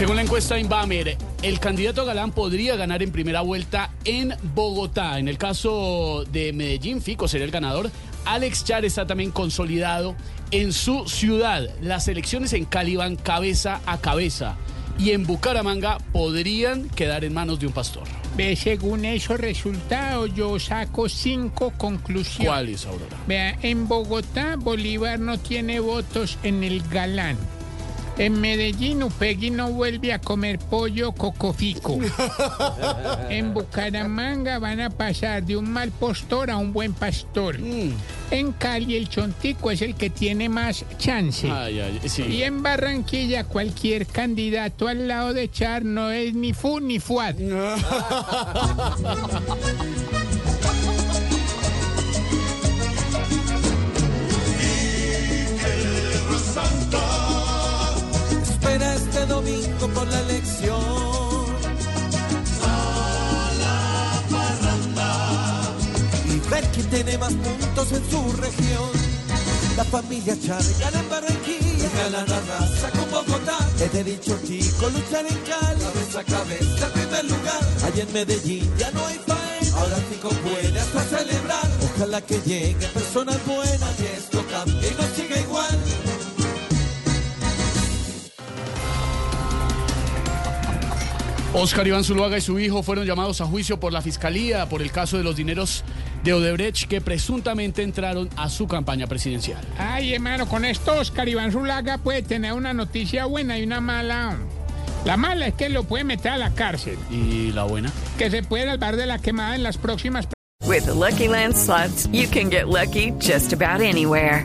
Según la encuesta Inbamer, el candidato Galán podría ganar en primera vuelta en Bogotá. En el caso de Medellín, Fico sería el ganador. Alex Char está también consolidado en su ciudad. Las elecciones en Cali van cabeza a cabeza. Y en Bucaramanga podrían quedar en manos de un pastor. Ve, según esos resultados, yo saco cinco conclusiones. ¿Cuáles, Aurora? Vea, en Bogotá, Bolívar no tiene votos en el galán. En Medellín, Upegui no vuelve a comer pollo cocofico. en Bucaramanga van a pasar de un mal postor a un buen pastor. En Cali, el chontico es el que tiene más chance. Ay, ay, sí. Y en Barranquilla, cualquier candidato al lado de Char no es ni fu ni fuad. Quién tiene más puntos en su región. La familia Char gana en Barranquilla. Gana la raza con Bogotá. Es de dicho chico luchar en Cali. Cabeza a cabeza, primer lugar. Allá en Medellín ya no hay faena. Ahora Fico puede hasta celebrar. Ojalá que lleguen personas buenas y esto cambie y no siga igual. Oscar Iván Zuluaga y su hijo fueron llamados a juicio por la fiscalía por el caso de los dineros de Odebrecht que presuntamente entraron a su campaña presidencial. Ay, hermano, con esto Oscar Iván Zulaga puede tener una noticia buena y una mala. La mala es que lo puede meter a la cárcel. ¿Y la buena? Que se puede salvar de la quemada en las próximas. With the Lucky Land slots, you can get lucky just about anywhere.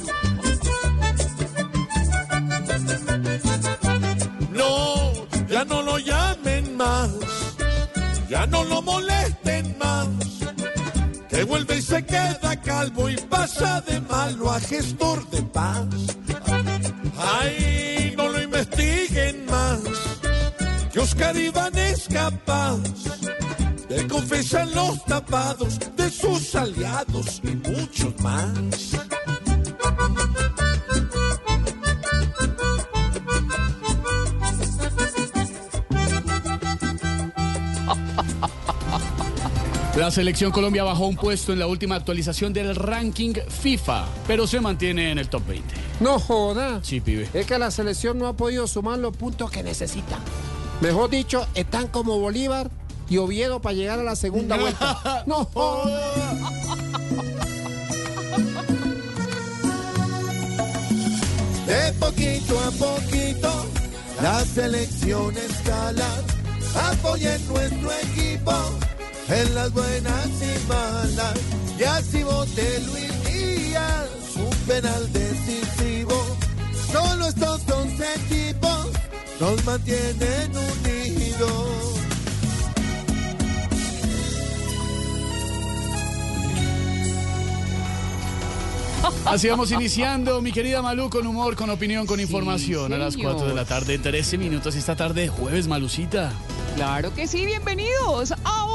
ya no lo llamen más, ya no lo molesten más, que vuelve y se queda calvo y pasa de malo a gestor de paz. Ay, no lo investiguen más, que Oscar Iván es capaz de confesar los tapados de sus aliados y muchos más. La selección Colombia bajó un puesto en la última actualización del ranking FIFA, pero se mantiene en el top 20. No joda. Sí, pibe. Es que la selección no ha podido sumar los puntos que necesita. Mejor dicho, están como Bolívar y Oviedo para llegar a la segunda vuelta. No joda. De poquito a poquito, las elecciones escalan. Apoyen nuestro equipo en las buenas y malas. Y así vote Luis Díaz, un penal decisivo. Solo estos dos equipos nos mantienen unidos. Así vamos iniciando, mi querida Malú, con humor, con opinión, con información. a las 4 de la tarde, 13 minutos esta tarde, jueves, Malucita. Claro que sí, bienvenidos